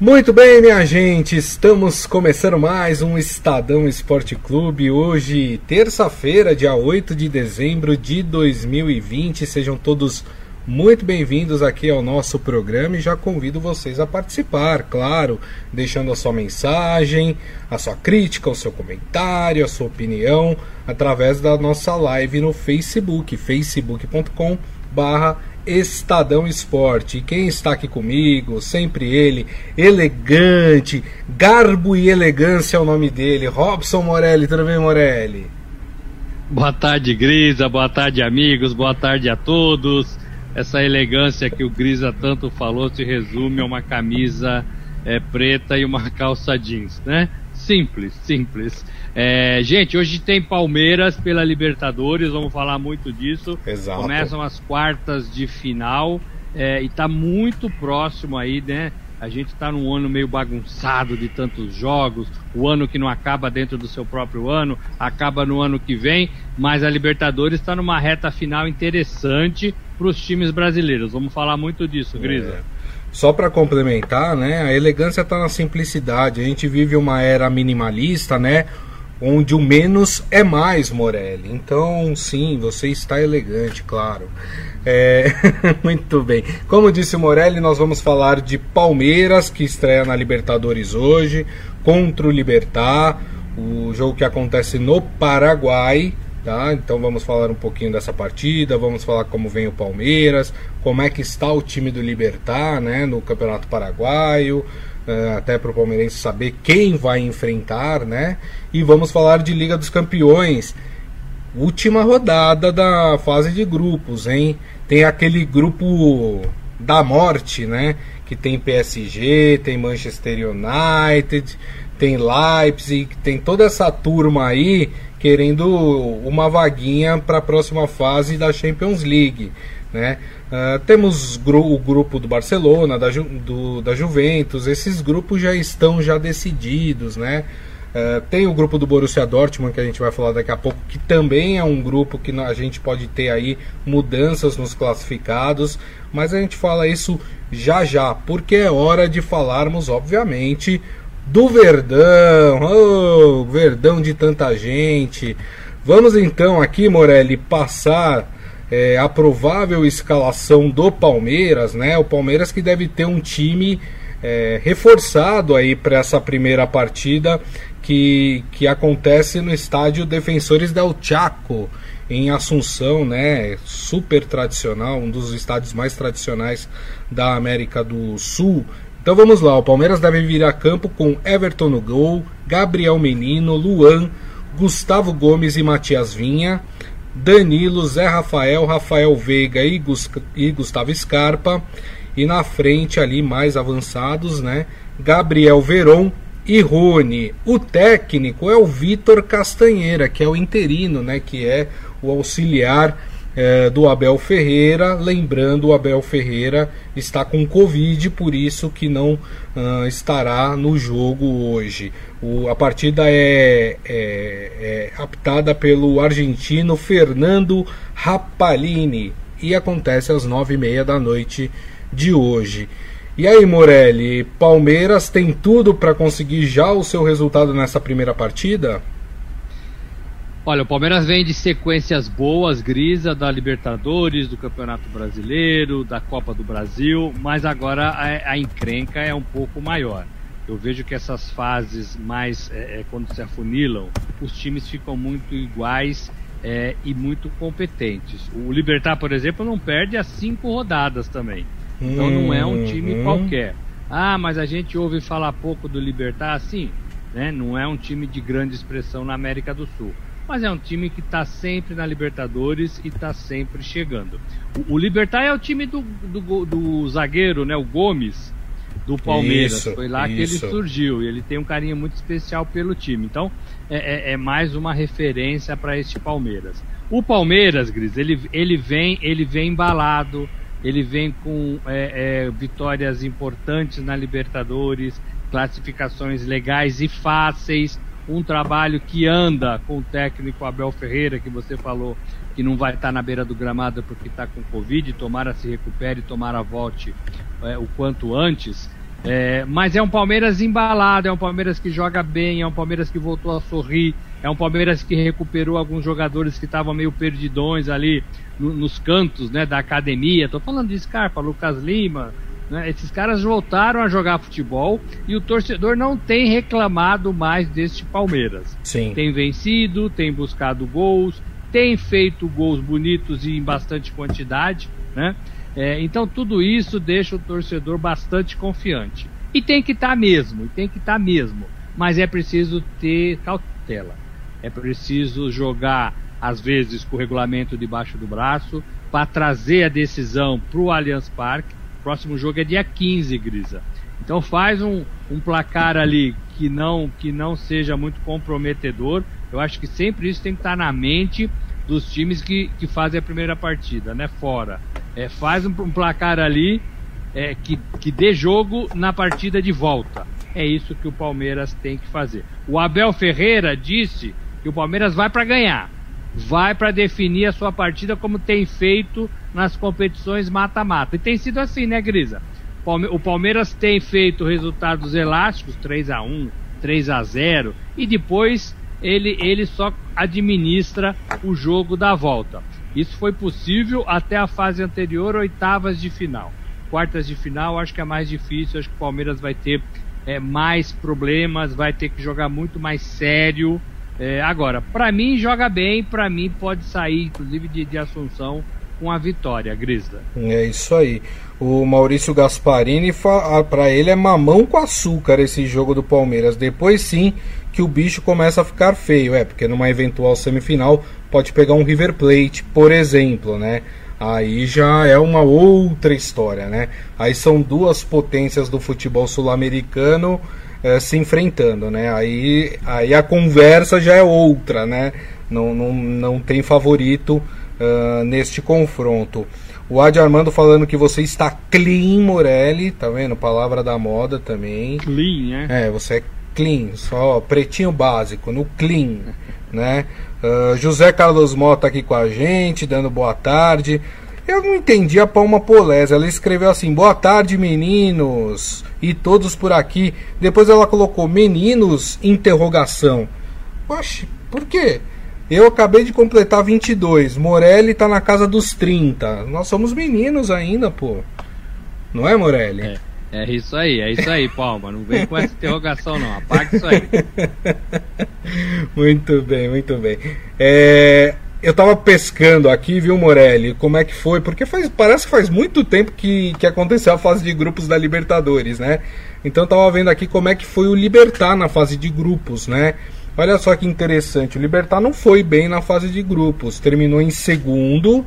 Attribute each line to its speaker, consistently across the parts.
Speaker 1: Muito bem, minha gente, estamos começando mais um Estadão Esporte Clube. Hoje, terça-feira, dia 8 de dezembro de 2020. Sejam todos muito bem-vindos aqui ao nosso programa e já convido vocês a participar, claro, deixando a sua mensagem, a sua crítica, o seu comentário, a sua opinião, através da nossa live no Facebook, facebook.com barra Estadão Esporte. E quem está aqui comigo, sempre ele, elegante, garbo e elegância é o nome dele, Robson Morelli. Tudo bem, Morelli?
Speaker 2: Boa tarde, Grisa. Boa tarde, amigos. Boa tarde a todos. Essa elegância que o Grisa tanto falou se resume a uma camisa é, preta e uma calça jeans, né? Simples, simples. É, gente, hoje tem Palmeiras pela Libertadores, vamos falar muito disso.
Speaker 1: Exato.
Speaker 2: Começam as quartas de final é, e está muito próximo aí, né? A gente está num ano meio bagunçado de tantos jogos, o ano que não acaba dentro do seu próprio ano, acaba no ano que vem, mas a Libertadores está numa reta final interessante para os times brasileiros. Vamos falar muito disso, Grisa. É.
Speaker 1: Só para complementar, né? A elegância está na simplicidade. A gente vive uma era minimalista, né? onde o menos é mais, Morelli. Então, sim, você está elegante, claro. É, muito bem. Como disse o Morelli, nós vamos falar de Palmeiras, que estreia na Libertadores hoje, contra o Libertar, o jogo que acontece no Paraguai. Tá? Então vamos falar um pouquinho dessa partida, vamos falar como vem o Palmeiras, como é que está o time do Libertar né, no Campeonato Paraguaio, uh, até para o palmeirense saber quem vai enfrentar, né? E vamos falar de Liga dos Campeões. Última rodada da fase de grupos, hein? Tem aquele grupo da morte, né? Que tem PSG, tem Manchester United, tem Leipzig, tem toda essa turma aí querendo uma vaguinha para a próxima fase da Champions League. Né? Uh, temos gru o grupo do Barcelona, da, Ju do, da Juventus, esses grupos já estão já decididos, né? Uh, tem o grupo do Borussia Dortmund que a gente vai falar daqui a pouco, que também é um grupo que a gente pode ter aí mudanças nos classificados, mas a gente fala isso já já, porque é hora de falarmos, obviamente, do Verdão, oh, Verdão de tanta gente. Vamos então aqui, Morelli, passar é, a provável escalação do Palmeiras, né? O Palmeiras que deve ter um time é, reforçado aí para essa primeira partida que, que acontece no estádio Defensores del Chaco em Assunção, né? Super tradicional, um dos estádios mais tradicionais da América do Sul. Então vamos lá, o Palmeiras deve vir a campo com Everton no gol, Gabriel Menino, Luan, Gustavo Gomes e Matias Vinha. Danilo, Zé Rafael, Rafael Veiga e, Gus, e Gustavo Scarpa. E na frente ali mais avançados, né? Gabriel Veron e Rony. O técnico é o Vitor Castanheira, que é o interino, né? Que é o auxiliar é, do Abel Ferreira. Lembrando, o Abel Ferreira está com Covid, por isso que não uh, estará no jogo hoje. O, a partida é, é, é aptada pelo argentino Fernando Rapalini e acontece às nove e meia da noite de hoje. E aí, Morelli, Palmeiras tem tudo para conseguir já o seu resultado nessa primeira partida?
Speaker 2: Olha, o Palmeiras vem de sequências boas, grisa, da Libertadores, do Campeonato Brasileiro, da Copa do Brasil, mas agora a, a encrenca é um pouco maior. Eu vejo que essas fases mais, é, é, quando se afunilam, os times ficam muito iguais é, e muito competentes. O Libertar, por exemplo, não perde as cinco rodadas também. Então não é um time uhum. qualquer. Ah, mas a gente ouve falar pouco do Libertar, assim, né? Não é um time de grande expressão na América do Sul mas é um time que está sempre na Libertadores e está sempre chegando. O, o, Libertar é o time do, do, do, zagueiro, né, o Gomes, do Palmeiras. Isso, Foi lá isso. que ele surgiu e ele tem um carinho muito especial pelo time. Então é, é, é mais uma referência para este Palmeiras. O Palmeiras, Gris, ele, ele vem ele vem embalado, ele vem com é, é vitórias importantes na Libertadores, classificações legais e fáceis um trabalho que anda com o técnico Abel Ferreira, que você falou que não vai estar na beira do gramado porque está com Covid, tomara se recupere, tomara volte é, o quanto antes. É, mas é um Palmeiras embalado, é um Palmeiras que joga bem, é um Palmeiras que voltou a sorrir, é um Palmeiras que recuperou alguns jogadores que estavam meio perdidões ali no, nos cantos né, da academia. Estou falando de Scarpa, Lucas Lima. Né, esses caras voltaram a jogar futebol e o torcedor não tem reclamado mais deste Palmeiras.
Speaker 1: Sim.
Speaker 2: Tem vencido, tem buscado gols, tem feito gols bonitos e em bastante quantidade. Né? É, então tudo isso deixa o torcedor bastante confiante. E tem que estar tá mesmo, e tem que estar tá mesmo. Mas é preciso ter cautela. É preciso jogar, às vezes, com o regulamento debaixo do braço, para trazer a decisão para o Allianz Parque. Próximo jogo é dia 15, Grisa. Então faz um, um placar ali que não, que não seja muito comprometedor. Eu acho que sempre isso tem que estar na mente dos times que, que fazem a primeira partida, né? Fora. É, faz um, um placar ali é, que, que dê jogo na partida de volta. É isso que o Palmeiras tem que fazer. O Abel Ferreira disse que o Palmeiras vai para ganhar, vai para definir a sua partida como tem feito nas competições mata-mata. E tem sido assim, né, Grisa? O Palmeiras tem feito resultados elásticos, 3 a 1 3 a 0 e depois ele, ele só administra o jogo da volta. Isso foi possível até a fase anterior, oitavas de final. Quartas de final, acho que é mais difícil, acho que o Palmeiras vai ter é, mais problemas, vai ter que jogar muito mais sério. É, agora, para mim, joga bem, para mim pode sair, inclusive, de, de Assunção com a vitória, Grisda.
Speaker 1: É isso aí. O Maurício Gasparini, para ele é mamão com açúcar esse jogo do Palmeiras. Depois sim que o bicho começa a ficar feio, é, porque numa eventual semifinal pode pegar um River Plate, por exemplo, né? Aí já é uma outra história, né? Aí são duas potências do futebol sul-americano é, se enfrentando, né? Aí, aí a conversa já é outra, né? Não, não, não tem favorito uh, neste confronto. O Adi Armando falando que você está clean, Morelli, tá vendo? Palavra da moda também.
Speaker 2: Clean, né?
Speaker 1: É, você é clean, só pretinho básico, no clean, né? Uh, José Carlos Mota aqui com a gente, dando boa tarde. Eu não entendi a Palma Polés. Ela escreveu assim: Boa tarde, meninos. E todos por aqui. Depois ela colocou meninos? Interrogação. Oxe, por quê? Eu acabei de completar 22. Morelli tá na casa dos 30. Nós somos meninos ainda, pô. Não é, Morelli?
Speaker 2: É. É isso aí, é isso aí, Palma. Não vem com essa interrogação, não. Apaga isso aí.
Speaker 1: muito bem, muito bem. É, eu tava pescando aqui, viu, Morelli? Como é que foi? Porque faz, parece que faz muito tempo que, que aconteceu a fase de grupos da Libertadores, né? Então eu tava vendo aqui como é que foi o Libertar na fase de grupos, né? Olha só que interessante. O Libertar não foi bem na fase de grupos. Terminou em segundo,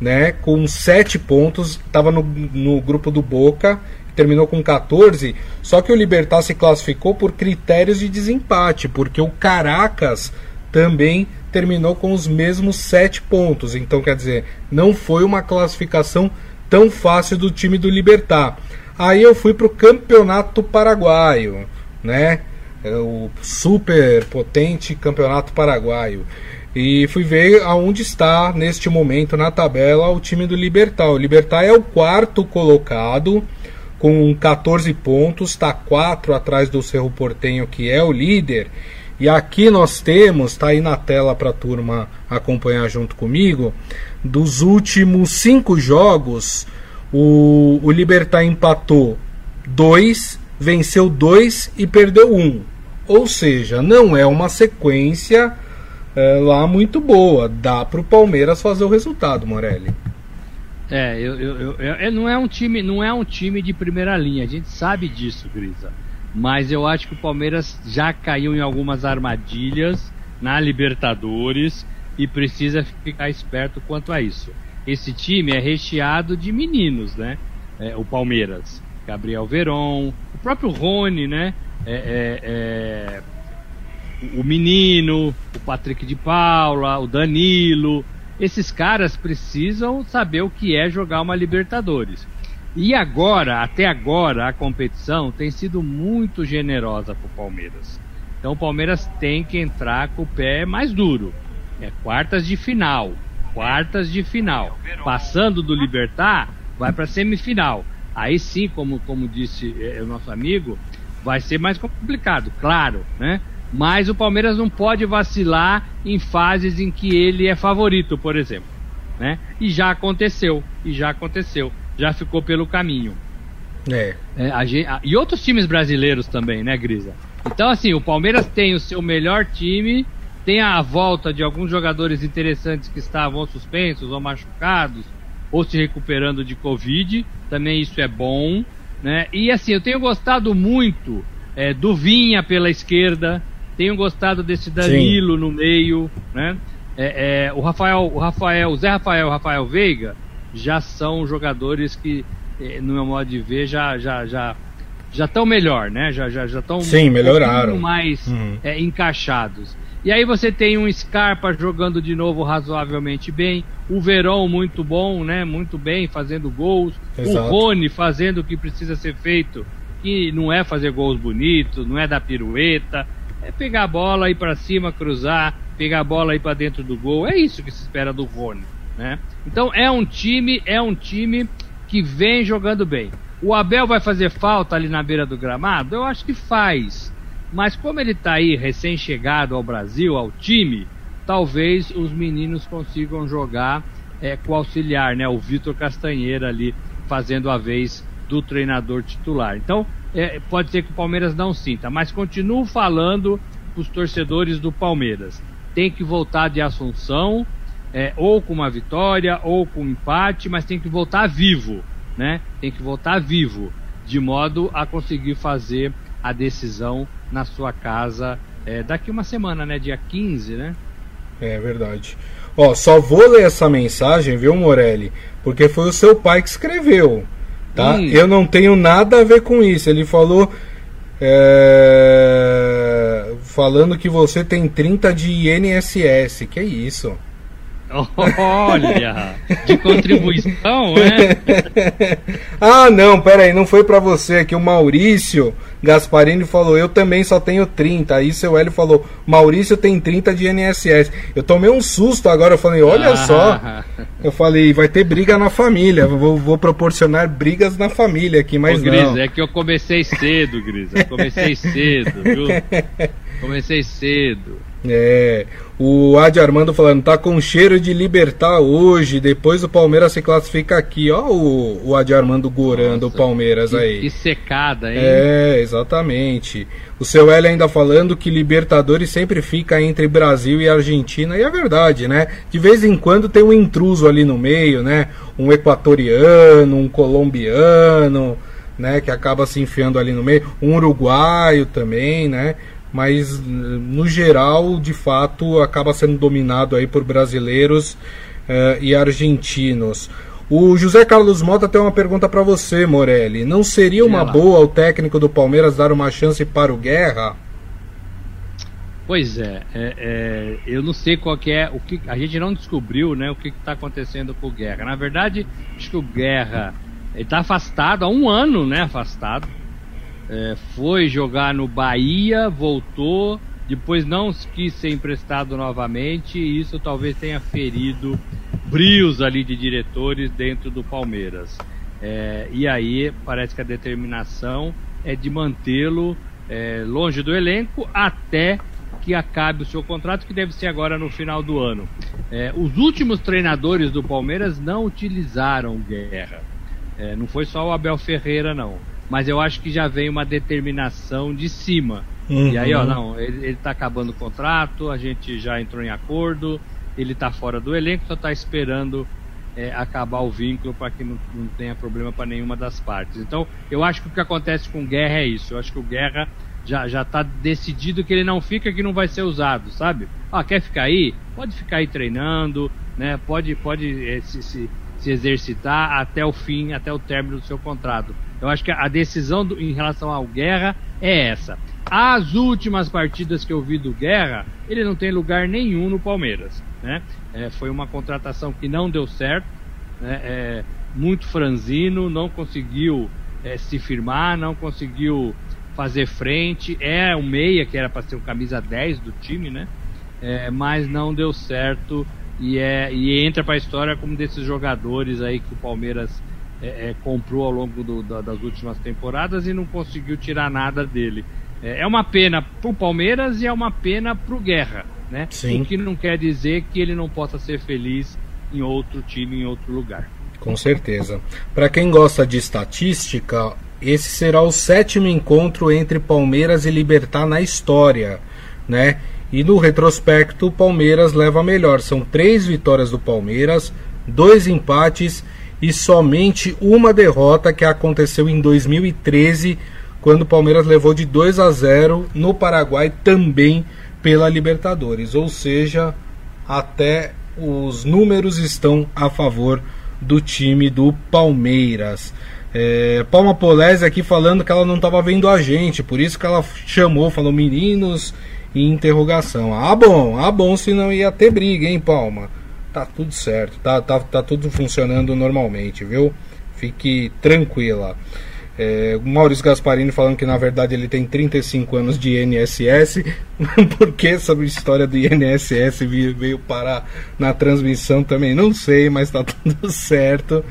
Speaker 1: né? Com sete pontos. Tava no, no grupo do Boca terminou com 14, só que o Libertar se classificou por critérios de desempate, porque o Caracas também terminou com os mesmos 7 pontos. Então, quer dizer, não foi uma classificação tão fácil do time do Libertar. Aí eu fui para o Campeonato Paraguaio, né? É o super potente Campeonato Paraguaio. E fui ver aonde está neste momento na tabela o time do Libertar. O Libertar é o quarto colocado com 14 pontos, está 4 atrás do Cerro Portenho, que é o líder. E aqui nós temos, está aí na tela para a turma acompanhar junto comigo, dos últimos cinco jogos, o, o Libertar empatou 2, venceu 2 e perdeu 1. Um. Ou seja, não é uma sequência é, lá muito boa. Dá para o Palmeiras fazer o resultado, Morelli.
Speaker 2: É, eu, eu, eu, é, não é um time, não é um time de primeira linha. A gente sabe disso, Grisa. Mas eu acho que o Palmeiras já caiu em algumas armadilhas na Libertadores e precisa ficar esperto quanto a isso. Esse time é recheado de meninos, né? É, o Palmeiras, Gabriel Veron, o próprio Rony, né? É, é, é o menino, o Patrick de Paula, o Danilo esses caras precisam saber o que é jogar uma Libertadores. E agora, até agora, a competição tem sido muito generosa para o Palmeiras. Então o Palmeiras tem que entrar com o pé mais duro. É quartas de final. Quartas de final. Passando do Libertar, vai para semifinal. aí sim, como, como disse é, o nosso amigo, vai ser mais complicado, claro, né? Mas o Palmeiras não pode vacilar em fases em que ele é favorito, por exemplo, né? E já aconteceu, e já aconteceu, já ficou pelo caminho. É. é a a, e outros times brasileiros também, né, Grisa? Então, assim, o Palmeiras tem o seu melhor time, tem a volta de alguns jogadores interessantes que estavam suspensos ou machucados, ou se recuperando de Covid, também isso é bom, né? E assim, eu tenho gostado muito é, do Vinha pela esquerda, tenho gostado desse Danilo Sim. no meio, né? É, é, o Rafael, o Rafael, o Zé Rafael, o Rafael Veiga já são jogadores que, é, no meu modo de ver, já já já já estão melhor, né? Já já já estão
Speaker 1: Sim, melhoraram.
Speaker 2: Um mais uhum. é, encaixados. E aí você tem um Scarpa jogando de novo razoavelmente bem, o Verão muito bom, né? Muito bem, fazendo gols, Exato. o Rony fazendo o que precisa ser feito, que não é fazer gols bonitos, não é dar pirueta, é pegar a bola, ir para cima, cruzar, pegar a bola, ir para dentro do gol. É isso que se espera do Rony, né? Então é um time, é um time que vem jogando bem. O Abel vai fazer falta ali na beira do gramado? Eu acho que faz. Mas como ele está aí recém-chegado ao Brasil, ao time, talvez os meninos consigam jogar é, com o auxiliar, né? O Vitor Castanheira ali fazendo a vez do treinador titular. Então, é, pode ser que o Palmeiras não sinta, mas continuo falando para os torcedores do Palmeiras. Tem que voltar de Assunção, é, ou com uma vitória, ou com um empate, mas tem que voltar vivo, né? Tem que voltar vivo, de modo a conseguir fazer a decisão na sua casa é, daqui uma semana, né? Dia 15, né?
Speaker 1: É verdade. Ó, só vou ler essa mensagem, viu, Morelli? Porque foi o seu pai que escreveu, tá? Hum. Eu não tenho nada a ver com isso. Ele falou. É... Falando que você tem 30 de INSS. Que é isso?
Speaker 2: Olha, de contribuição, né?
Speaker 1: ah, não, peraí, não foi para você aqui. O Maurício Gasparini falou: Eu também só tenho 30. Aí seu Hélio falou: Maurício tem 30 de INSS. Eu tomei um susto agora. Eu falei: Olha ah. só. Eu falei: Vai ter briga na família. Vou, vou proporcionar brigas na família aqui, mas Ô,
Speaker 2: Gris,
Speaker 1: não.
Speaker 2: é que eu comecei cedo, Gris. Eu comecei cedo, viu? Comecei cedo.
Speaker 1: É. O Adi Armando falando, tá com cheiro de libertar hoje, depois o Palmeiras se classifica aqui. Ó o, o Adi Armando gorando o Palmeiras
Speaker 2: que,
Speaker 1: aí.
Speaker 2: Que secada, hein?
Speaker 1: É, exatamente. O seu L ainda falando que Libertadores sempre fica entre Brasil e Argentina, e é verdade, né? De vez em quando tem um intruso ali no meio, né? Um equatoriano, um colombiano, né? Que acaba se enfiando ali no meio. Um uruguaio também, né? Mas no geral, de fato, acaba sendo dominado aí por brasileiros uh, e argentinos. O José Carlos Mota tem uma pergunta para você, Morelli. Não seria uma boa o técnico do Palmeiras dar uma chance para o Guerra?
Speaker 2: Pois é, é, é eu não sei qual que é o que a gente não descobriu, né, o que está acontecendo com o Guerra. Na verdade, acho que o Guerra está afastado há um ano, né, afastado é, foi jogar no Bahia, voltou, depois não quis ser emprestado novamente, e isso talvez tenha ferido brios ali de diretores dentro do Palmeiras. É, e aí parece que a determinação é de mantê-lo é, longe do elenco até que acabe o seu contrato, que deve ser agora no final do ano. É, os últimos treinadores do Palmeiras não utilizaram Guerra. É, não foi só o Abel Ferreira, não mas eu acho que já vem uma determinação de cima. Uhum. E aí, ó, uhum. não, ele, ele tá acabando o contrato, a gente já entrou em acordo, ele tá fora do elenco, só tá esperando é, acabar o vínculo para que não, não, tenha problema para nenhuma das partes. Então, eu acho que o que acontece com o Guerra é isso. Eu acho que o Guerra já, já tá decidido que ele não fica, que não vai ser usado, sabe? Ah, quer ficar aí? Pode ficar aí treinando, né? Pode, pode é, se, se, se exercitar até o fim, até o término do seu contrato. Eu acho que a decisão do, em relação ao Guerra é essa. As últimas partidas que eu vi do Guerra, ele não tem lugar nenhum no Palmeiras. Né? É, foi uma contratação que não deu certo, né? é, muito franzino, não conseguiu é, se firmar, não conseguiu fazer frente. É um meia que era para ser o camisa 10 do time, né? É, mas não deu certo e, é, e entra para a história como desses jogadores aí que o Palmeiras é, é, comprou ao longo do, da, das últimas temporadas e não conseguiu tirar nada dele. É, é uma pena pro Palmeiras e é uma pena pro Guerra, né?
Speaker 1: Sim.
Speaker 2: O que não quer dizer que ele não possa ser feliz em outro time, em outro lugar.
Speaker 1: Com certeza. Para quem gosta de estatística, esse será o sétimo encontro entre Palmeiras e Libertar na história, né? E no retrospecto, o Palmeiras leva melhor. São três vitórias do Palmeiras, dois empates e somente uma derrota que aconteceu em 2013, quando o Palmeiras levou de 2 a 0 no Paraguai também pela Libertadores. Ou seja, até os números estão a favor do time do Palmeiras. É, Palma Polese aqui falando que ela não estava vendo a gente, por isso que ela chamou, falou meninos e interrogação. Ah, bom, ah, bom, se não ia ter briga, hein, Palma? Tá tudo certo, tá, tá, tá tudo funcionando normalmente, viu? Fique tranquila. É, Maurício Gasparini falando que na verdade ele tem 35 anos de INSS, porque essa história do INSS veio parar na transmissão também, não sei, mas tá tudo certo.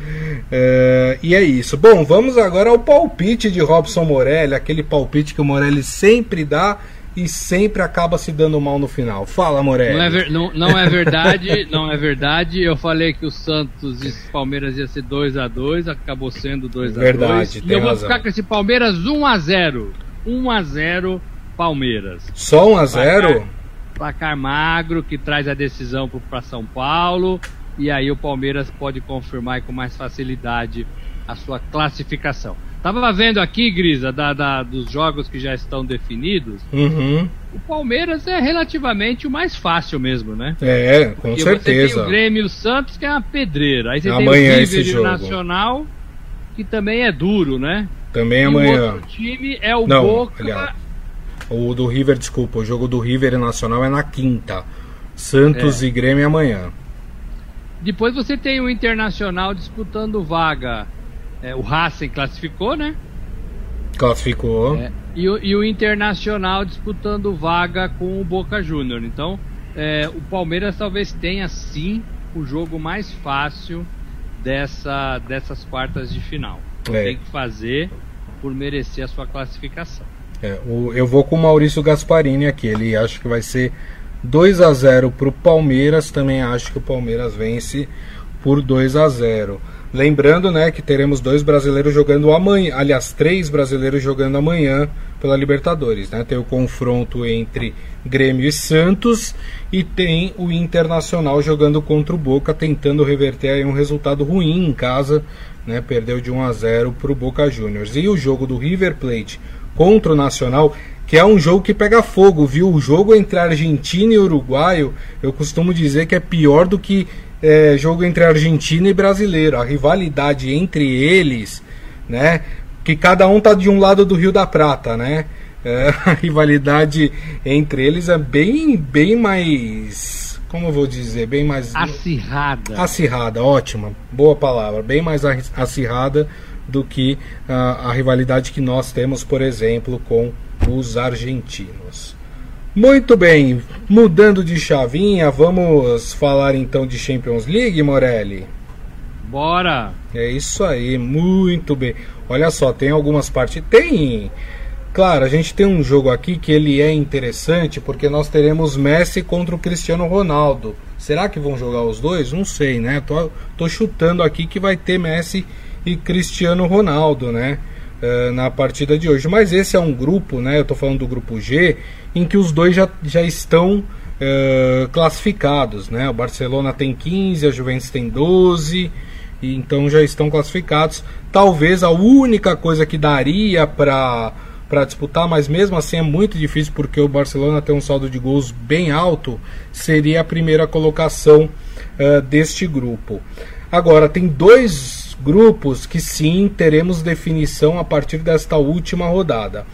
Speaker 1: É, e é isso. Bom, vamos agora ao palpite de Robson Morelli, aquele palpite que o Morelli sempre dá e sempre acaba se dando mal no final. Fala, Morelli.
Speaker 2: Não é, ver, não, não é verdade, não é verdade. Eu falei que o Santos e o Palmeiras ia ser 2 a 2 acabou sendo 2 a 2
Speaker 1: Verdade,
Speaker 2: E eu vou
Speaker 1: razão.
Speaker 2: ficar com esse Palmeiras 1 a 0 1 a 0 Palmeiras.
Speaker 1: Só 1 a 0
Speaker 2: Placar magro que traz a decisão para São Paulo. E aí o Palmeiras pode confirmar com mais facilidade a sua classificação. Tava vendo aqui, Grisa, da, da, dos jogos que já estão definidos.
Speaker 1: Uhum.
Speaker 2: O Palmeiras é relativamente o mais fácil mesmo, né?
Speaker 1: É, com
Speaker 2: Porque
Speaker 1: certeza.
Speaker 2: Você tem o Grêmio e o Santos, que é uma pedreira. Aí você
Speaker 1: Amanhã
Speaker 2: tem o River o
Speaker 1: jogo.
Speaker 2: Nacional, que também é duro, né?
Speaker 1: Também
Speaker 2: E o
Speaker 1: amanhã.
Speaker 2: outro time é o
Speaker 1: Não,
Speaker 2: Boca.
Speaker 1: aliás. O do River, desculpa, o jogo do River e Nacional é na quinta. Santos
Speaker 2: É.
Speaker 1: e Grêmio amanhã.
Speaker 2: Depois você tem o Internacional disputando vaga. É, o Racing classificou, né?
Speaker 1: Classificou.
Speaker 2: É, e, o, e o Internacional disputando vaga com o Boca Júnior. Então, é, o Palmeiras talvez tenha sim o jogo mais fácil dessa, dessas quartas de final. Então,
Speaker 1: É.
Speaker 2: Tem que fazer por merecer a sua classificação.
Speaker 1: É, o- eu vou com o Maurício Gasparini aqui. Ele acha que vai ser 2 a 0 para o Palmeiras. Também acho que o Palmeiras vence por 2 a 0 Lembrando né, que teremos dois brasileiros jogando amanhã. Aliás, três brasileiros jogando amanhã pela Libertadores. Né? Tem o confronto entre Grêmio e Santos. E tem o Internacional jogando contra o Boca, tentando reverter aí um resultado ruim em casa. Né? Perdeu de 1 a 0 para o Boca Juniors. E o jogo do River Plate contra o Nacional, que é um jogo que pega fogo, viu? O jogo entre Argentina e Uruguaio, eu costumo dizer que é pior do que é, jogo entre Argentina e brasileiro. A rivalidade entre eles, né? Que cada um tá de um lado do Rio da Prata, né? É, a rivalidade entre eles é bem, bem mais. Como eu vou dizer? Bem mais.
Speaker 2: Acirrada.
Speaker 1: Acirrada, ótima, boa palavra. Bem mais acirrada do que a rivalidade que nós temos, por exemplo, com os argentinos. Muito bem, mudando de chavinha, vamos falar então de Champions League, Morelli?
Speaker 2: Bora!
Speaker 1: É isso aí, muito bem. Olha só, tem algumas partes. Tem. Claro, a gente tem um jogo aqui que ele é interessante porque nós teremos Messi contra o Cristiano Ronaldo. Será que vão jogar os dois? Não sei, né? Tô, tô chutando aqui que vai ter Messi e Cristiano Ronaldo, né? Eh, na partida de hoje. Mas esse é um grupo, né? Eu tô falando do grupo G, em que os dois já, já estão eh, classificados, né? O Barcelona tem 15, a Juventus tem 12 e então já estão classificados. Talvez a única coisa que daria para para disputar, mas mesmo assim é muito difícil porque o Barcelona tem um saldo de gols bem alto, seria a primeira colocação eh, deste grupo. Agora tem dois grupos que sim teremos definição a partir desta última rodada.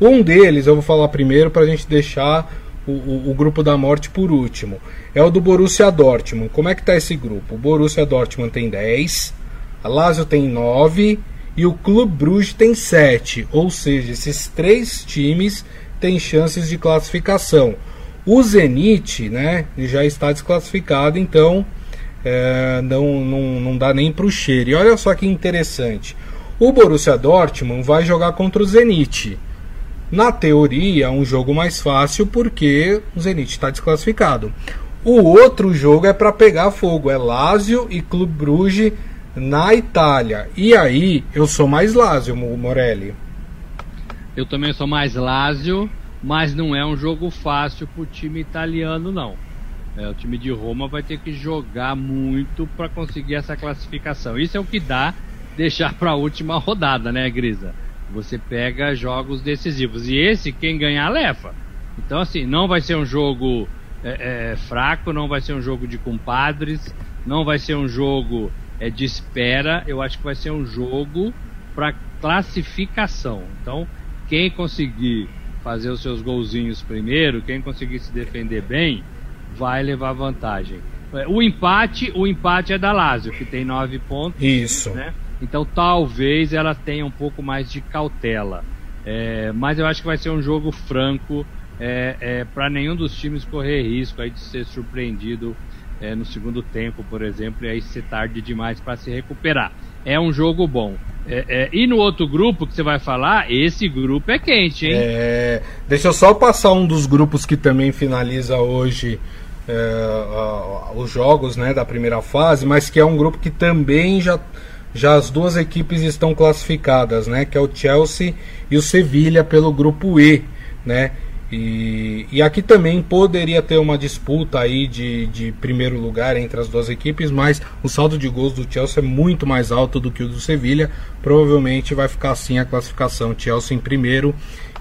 Speaker 1: Um deles eu vou falar primeiro para a gente deixar o, o- o grupo da morte por último. É o do Borussia Dortmund. Como é que tá esse grupo? O Borussia Dortmund tem 10, a Lazio tem 9 e o Clube Bruges tem 7. Ou seja, esses três times têm chances de classificação. O Zenit, né, já está desclassificado, então é, não, não, não dá nem para o cheiro. E olha só que interessante. O Borussia Dortmund vai jogar contra o Zenit. Na teoria, é um jogo mais fácil porque o Zenit está desclassificado. O outro jogo é para pegar fogo, é Lazio e Clube Bruges na Itália. E aí, eu sou mais Lazio, Morelli.
Speaker 2: Eu também sou mais Lazio, mas não é um jogo fácil para o time italiano, não. É, o time de Roma vai ter que jogar muito para conseguir essa classificação. Isso é o que dá deixar para a última rodada, né, Grisa? Você pega jogos decisivos e esse quem ganhar leva. Então assim, não vai ser um jogo é, é, fraco, não vai ser um jogo de compadres, não vai ser um jogo é, de espera. Eu acho que vai ser um jogo para classificação. Então quem conseguir fazer os seus golzinhos primeiro, quem conseguir se defender bem, vai levar vantagem. É, o empate, o empate é da Lazio, que tem nove pontos.
Speaker 1: Isso.
Speaker 2: Né? Então talvez ela tenha um pouco mais de cautela. É, mas eu acho que vai ser um jogo franco é, é para nenhum dos times correr risco aí de ser surpreendido é, no segundo tempo, por exemplo, e aí ser tarde demais para se recuperar. É um jogo bom. É, e no outro grupo que você vai falar, esse grupo é quente, hein?
Speaker 1: É, deixa eu só passar um dos grupos que também finaliza hoje é, os jogos né, da primeira fase, mas que é um grupo que também já, já as duas equipes estão classificadas, né, que é o Chelsea e o Sevilha pelo grupo E, né? E, e aqui também poderia ter uma disputa aí de, de primeiro lugar entre as duas equipes, mas o saldo de gols do Chelsea é muito mais alto do que o do Sevilha. Provavelmente vai ficar assim a classificação: Chelsea em primeiro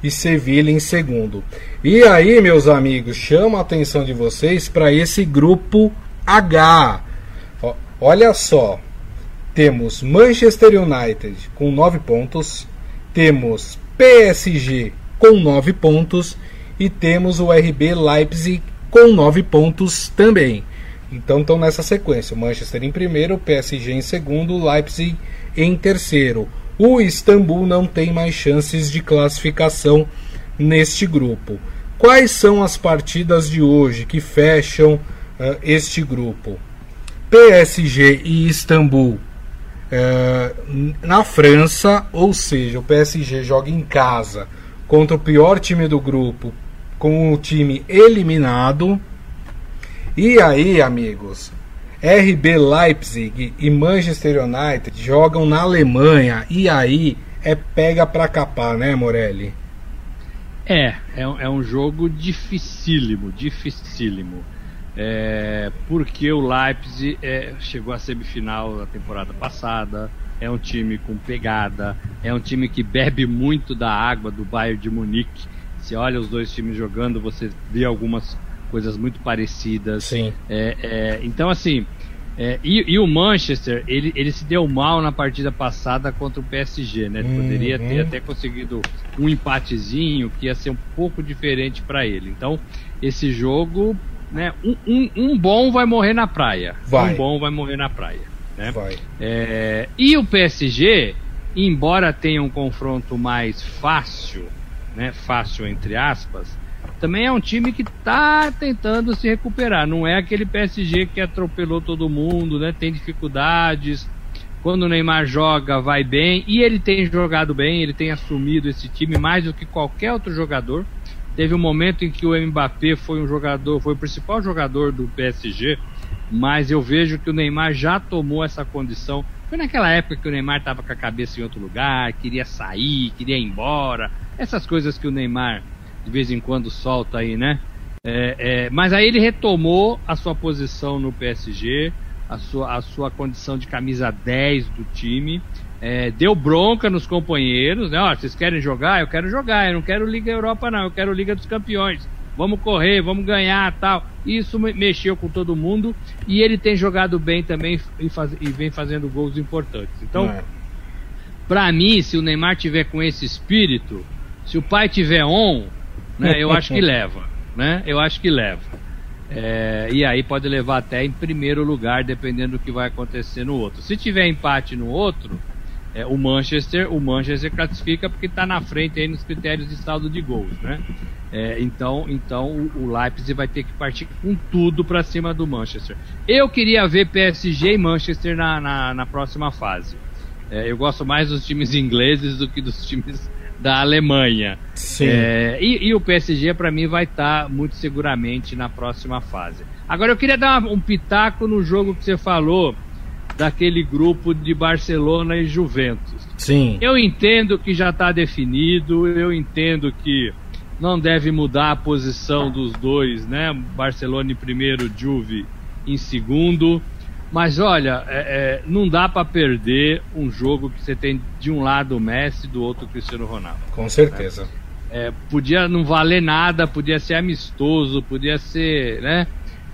Speaker 1: e Sevilha em segundo. E aí, meus amigos, chama a atenção de vocês para esse grupo H. Olha só, temos Manchester United com 9 pontos, temos PSG com 9 pontos e temos o RB Leipzig com 9 pontos também. Então estão nessa sequência: Manchester em primeiro, PSG em segundo, Leipzig em terceiro. O Istambul não tem mais chances de classificação neste grupo. Quais são as partidas de hoje que fecham uh, este grupo? PSG e Istambul uh, na França, ou seja, o PSG joga em casa contra o pior time do grupo, com o time eliminado. E aí, amigos, RB Leipzig e Manchester United jogam na Alemanha e aí é pega pra capar, né, Morelli?
Speaker 2: É, é, é um jogo dificílimo, dificílimo. É, porque o Leipzig é, chegou à semifinal da temporada passada, é um time com pegada, é um time que bebe muito da água do Bayern de Munique você olha os dois times jogando, você vê algumas coisas muito parecidas.
Speaker 1: Sim.
Speaker 2: É, é, então, assim, é, e, e, o Manchester, ele, ele se deu mal na partida passada contra o PSG, né? Uhum. Poderia ter até conseguido um empatezinho que ia ser um pouco diferente para ele. Então, esse jogo, né? Um, um, um, bom vai morrer na praia.
Speaker 1: Vai.
Speaker 2: Um bom vai morrer na praia. Né?
Speaker 1: Vai.
Speaker 2: É, e o PSG, embora tenha um confronto mais fácil né, fácil entre aspas, também é um time que está tentando se recuperar. Não é aquele PSG que atropelou todo mundo, né? Tem dificuldades. Quando o Neymar joga, vai bem. E ele tem jogado bem, ele tem assumido esse time mais do que qualquer outro jogador. Teve um momento em que o Mbappé foi um jogador, foi o principal jogador do PSG, mas eu vejo que o Neymar já tomou essa condição. Foi naquela época que o Neymar estava com a cabeça em outro lugar, queria sair, queria ir embora, essas coisas que o Neymar de vez em quando solta aí, né? É, é, mas aí ele retomou a sua posição no PSG, a sua, a sua condição de camisa 10 do time, é, deu bronca nos companheiros, né? Ó, vocês querem jogar? Eu quero jogar, eu não quero Liga Europa, não, eu quero Liga dos Campeões. Vamos correr, vamos ganhar tal. Isso mexeu com todo mundo e ele tem jogado bem também e, faz, e vem fazendo gols importantes. Então, é. para mim, se o Neymar tiver com esse espírito, se o pai tiver on, né, eu acho que leva, né? Eu acho que leva. É, e aí pode levar até em primeiro lugar, dependendo do que vai acontecer no outro. Se tiver empate no outro, é, o Manchester, o Manchester classifica porque está na frente aí nos critérios de saldo de gols, né? É, então, então o, o Leipzig vai ter que partir com tudo para cima do Manchester. Eu queria ver PSG e Manchester na, na, na próxima fase. É, eu gosto mais dos times ingleses do que dos times da Alemanha.
Speaker 1: Sim.
Speaker 2: É, e, e, o PSG, para mim, vai estar tá muito seguramente na próxima fase. Agora, eu queria dar um pitaco no jogo que você falou daquele grupo de Barcelona e Juventus.
Speaker 1: Sim.
Speaker 2: Eu entendo que já está definido, eu entendo que não deve mudar a posição dos dois, né? Barcelona em primeiro, Juve em segundo. Mas olha, é, é, não dá para perder um jogo que você tem de um lado o Messi, do outro o Cristiano Ronaldo.
Speaker 1: Com certeza.
Speaker 2: Né? É, podia não valer nada, podia ser amistoso, podia ser, né?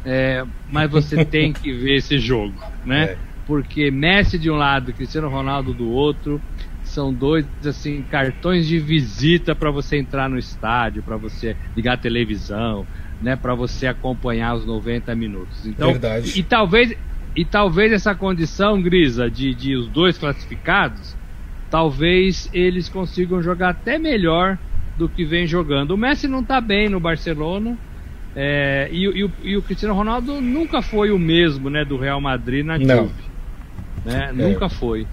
Speaker 2: É, mas você tem que ver esse jogo, né? É. Porque Messi de um lado, Cristiano Ronaldo do outro, são dois assim cartões de visita para você entrar no estádio, para você ligar a televisão, né, para você acompanhar os 90 minutos. Então,
Speaker 1: Verdade.
Speaker 2: E, e talvez e talvez essa condição, Grisa, de, de os dois classificados, talvez eles consigam jogar até melhor do que vem jogando. O Messi não está bem no Barcelona. É, e, e, e, o Cristiano Ronaldo nunca foi o mesmo né, do Real Madrid na Juve. Né? É. Nunca foi.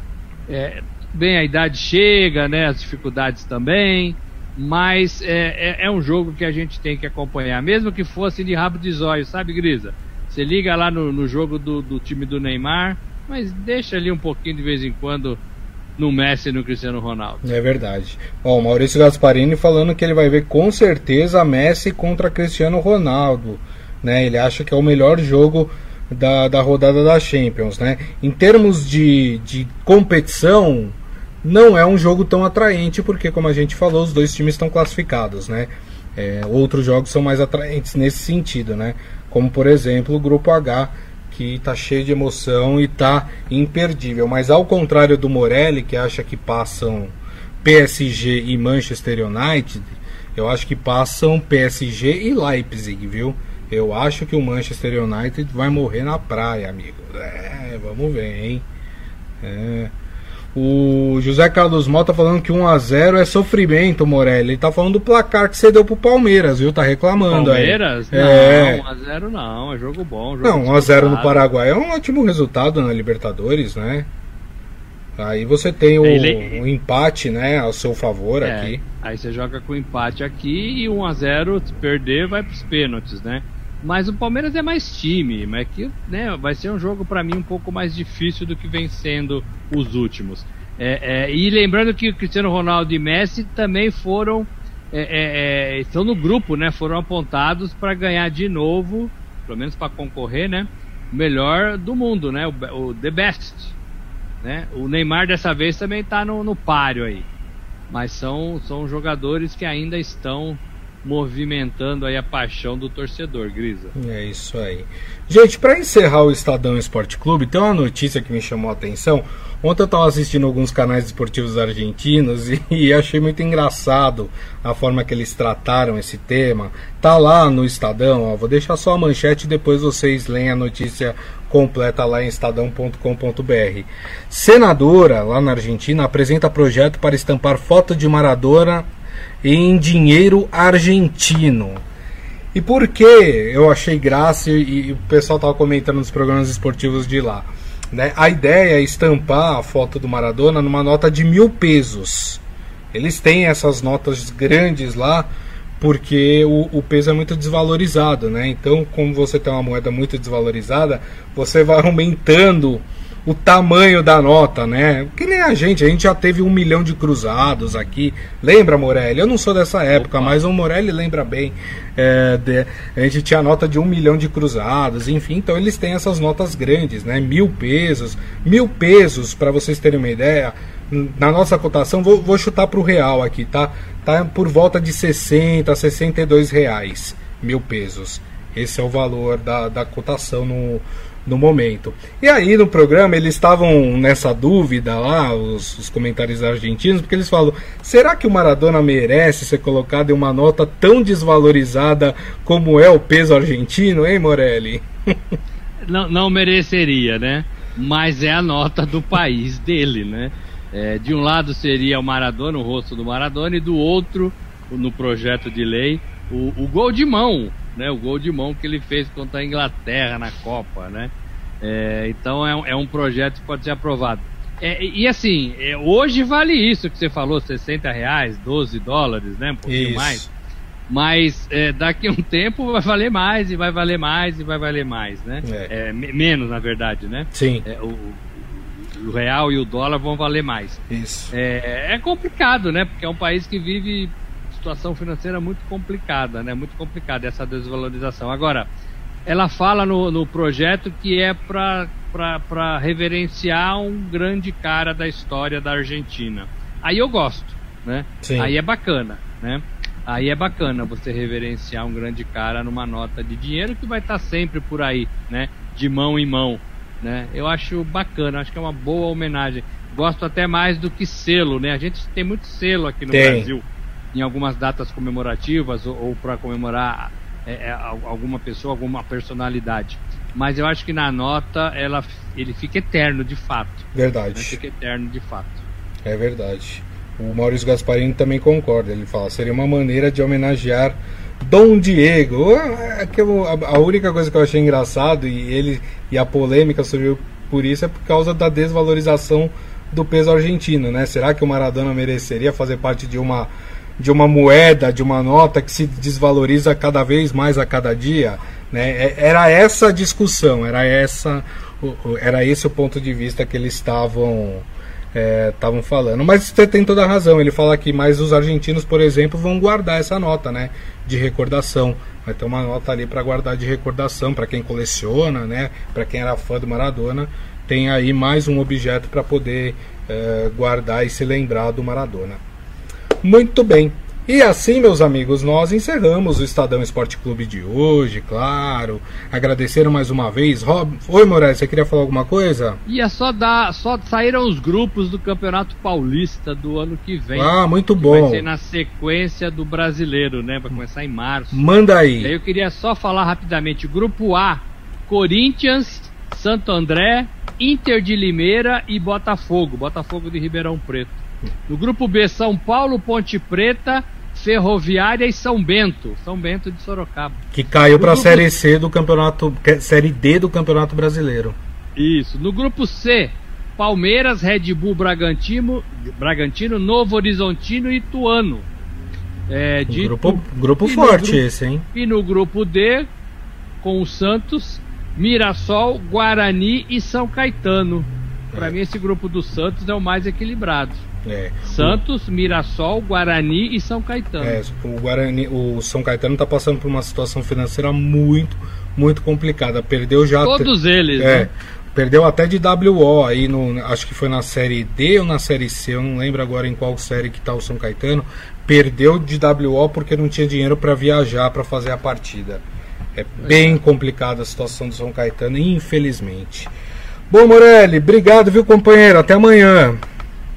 Speaker 2: É, bem, a idade chega, né? As dificuldades também. Mas é, é, é, um jogo que a gente tem que acompanhar, mesmo que fosse de rabo de zóio, sabe, Grisa? Você liga lá no, no jogo do, do time do Neymar, mas deixa ali um pouquinho de vez em quando no Messi e no Cristiano Ronaldo.
Speaker 1: É verdade. Bom, o Maurício Gasparini falando que ele vai ver com certeza Messi contra Cristiano Ronaldo. Né? Ele acha que é o melhor jogo da, da rodada da Champions. Né? Em termos de, de competição, não é um jogo tão atraente, porque, como a gente falou, os dois times estão classificados, né? É, outros jogos são mais atraentes nesse sentido, né? Como, por exemplo, o Grupo H, que está cheio de emoção e está imperdível. Mas ao contrário do Morelli, que acha que passam PSG e Manchester United, eu acho que passam PSG e Leipzig, viu? Eu acho que o Manchester United vai morrer na praia, amigo. É, vamos ver, hein? É. O José Carlos Mota falando que 1x0 é sofrimento, Morelli. Ele tá falando do placar que você deu pro Palmeiras, viu? Tá reclamando
Speaker 2: Palmeiras?
Speaker 1: aí.
Speaker 2: É. Não, 1x0 não, é jogo bom. Jogo
Speaker 1: não, 1x0 no Paraguai é um ótimo resultado na Libertadores, né? Aí você tem o, Ele... o empate, né, ao seu favor é, aqui.
Speaker 2: Aí você joga com empate aqui e 1x0, se perder, vai pros pênaltis, né? Mas o Palmeiras é mais time, mas que né, vai ser um jogo para mim um pouco mais difícil do que vem sendo os últimos. É, é, e lembrando que Cristiano Ronaldo e Messi também foram é, é, é estão no grupo, né? Foram apontados para ganhar de novo, pelo menos para concorrer, né? O melhor do mundo, né? O, o, the best, né? O Neymar dessa vez também está no, no páreo aí, mas são são jogadores que ainda estão movimentando aí a paixão do torcedor, Grisa.
Speaker 1: É isso aí. Gente, para encerrar o Estadão Esporte Clube, tem uma notícia que me chamou a atenção. Ontem eu estava assistindo alguns canais esportivos argentinos e, e, achei muito engraçado a forma que eles trataram esse tema. Tá lá no Estadão, ó, vou deixar só a manchete e depois vocês leem a notícia completa lá em estadão.com.br. Senadora lá na Argentina apresenta projeto para estampar foto de Maradona em dinheiro argentino. E por que eu achei graça e, e o pessoal estava comentando nos programas esportivos de lá? Né? A ideia é estampar a foto do Maradona numa nota de mil pesos. Eles têm essas notas grandes lá porque o, o, peso é muito desvalorizado, né? Então, como você tem uma moeda muito desvalorizada, você vai aumentando o tamanho da nota, né? Que nem a gente, a gente já teve um milhão de cruzados aqui. Lembra, Morelli? Eu não sou dessa época, Opa. mas o Morelli lembra bem. É, de, a gente tinha nota de um milhão de cruzados, enfim, então eles têm essas notas grandes, né? Mil pesos. Mil pesos, para vocês terem uma ideia, na nossa cotação, vou, vou chutar para o real aqui, tá? Tá por volta de 60, 62 reais. Mil pesos. Esse é o valor da, da cotação no, no momento. E aí no programa eles estavam nessa dúvida lá, os, os, comentários argentinos, porque eles falam: será que o Maradona merece ser colocado em uma nota tão desvalorizada como é o peso argentino, hein, Morelli?
Speaker 2: não, não mereceria, né? Mas é a nota do país dele, né? É, de um lado seria o Maradona, o rosto do Maradona, e do outro, no projeto de lei, o, o gol de mão, né? O gol de mão que ele fez contra a Inglaterra na Copa, né? É, então é, é, um projeto que pode ser aprovado. É, e assim, é, hoje vale isso que você falou, 60 reais, 12 dólares, né? Um pouquinho isso. mais. Mas é, daqui a um tempo vai valer mais, e vai valer mais, e vai valer mais, né? É. menos, na verdade, né?
Speaker 1: Sim.
Speaker 2: O, o, real e o dólar vão valer mais.
Speaker 1: Isso.
Speaker 2: É, complicado, né? Porque é um país que vive situação financeira muito complicada, né? Muito complicada essa desvalorização. Agora, ela fala no, no projeto que é para reverenciar um grande cara da história da Argentina. Aí eu gosto, né? Sim. Aí é bacana, né? Aí é bacana você reverenciar um grande cara numa nota de dinheiro que vai estar sempre por aí, né? De mão em mão, né? Eu acho bacana, acho que é uma boa homenagem. Gosto até mais do que selo, né? A gente tem muito selo aqui no tem. Brasil, em algumas datas comemorativas ou, ou para comemorar é, é, alguma pessoa, alguma personalidade. Mas eu acho que na nota ela, ele fica eterno de fato.
Speaker 1: Verdade.
Speaker 2: Né? Fica eterno de fato.
Speaker 1: É verdade. O Maurício Gasparini também concorda. Ele fala: seria uma maneira de homenagear Dom Diego. É a única coisa que eu achei engraçado e ele e a polêmica surgiu por isso é por causa da desvalorização do peso argentino, né? Será que o Maradona mereceria fazer parte de uma de uma moeda, de uma nota que se desvaloriza cada vez mais a cada dia. Né? É, era essa a discussão, era, essa, era esse o ponto de vista que eles estavam estavam é, falando. Mas você tem toda a razão, ele fala aqui, mas os argentinos, por exemplo, vão guardar essa nota né, de recordação. Vai ter uma nota ali para guardar de recordação, para quem coleciona, né, para quem era fã do Maradona, tem aí mais um objeto para poder é, guardar e se lembrar do Maradona. Muito bem. E assim, meus amigos, nós encerramos o Estadão Esporte Clube de hoje, claro. Agradecer mais uma vez. Rob... Oi, Moraes, você queria falar alguma coisa?
Speaker 2: Ia só dar. Só saíram os grupos do Campeonato Paulista do ano que vem.
Speaker 1: Ah, muito bom.
Speaker 2: Vai ser na sequência do brasileiro, né? Vai começar em março.
Speaker 1: Manda aí.
Speaker 2: E aí eu queria só falar rapidamente: Grupo A, Corinthians, Santo André, Inter de Limeira e Botafogo. Botafogo de Ribeirão Preto. No grupo B, São Paulo, Ponte Preta, Ferroviária e São Bento. São Bento de Sorocaba.
Speaker 1: Que caiu para a grupo... Série C do Campeonato. Série D do Campeonato Brasileiro.
Speaker 2: Isso. No grupo C, Palmeiras, Red Bull Bragantino, Bragantino Novo Horizontino e Ituano.
Speaker 1: É, de grupo, grupo forte grupo, esse, hein?
Speaker 2: E no grupo D, com o Santos, Mirassol, Guarani e São Caetano. Para é. mim, esse grupo do Santos é o mais equilibrado. É. Santos, Mirassol, Guarani e São Caetano.
Speaker 1: É, o Guarani, o São Caetano está passando por uma situação financeira muito, muito complicada. Perdeu já
Speaker 2: todos eles. É, né?
Speaker 1: perdeu até de WO aí no, acho que foi na série D ou na série C, eu não lembro agora em qual série que está o São Caetano. Perdeu de WO porque não tinha dinheiro para viajar para fazer a partida. É bem é. complicada a situação do São Caetano, infelizmente. Bom, Morelli, obrigado, viu, companheiro? Até amanhã.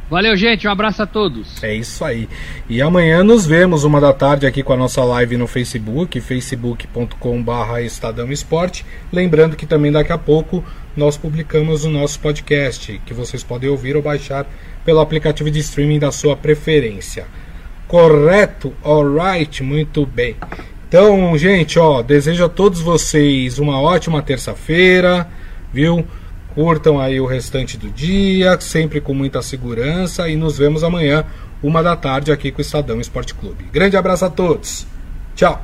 Speaker 2: Valeu, gente. Um abraço a todos.
Speaker 1: É isso aí. E amanhã nos vemos uma da tarde aqui com a nossa live no Facebook, facebook.com.br Estadão Esporte. Lembrando que também daqui a pouco nós publicamos o nosso podcast, que vocês podem ouvir ou baixar pelo aplicativo de streaming da sua preferência. Correto? Alright, muito bem. Então, gente, ó, desejo a todos vocês uma ótima terça-feira, viu? Curtam aí o restante do dia, sempre com muita segurança e nos vemos amanhã, uma da tarde, aqui com o Estadão Esporte Clube. Grande abraço a todos. Tchau.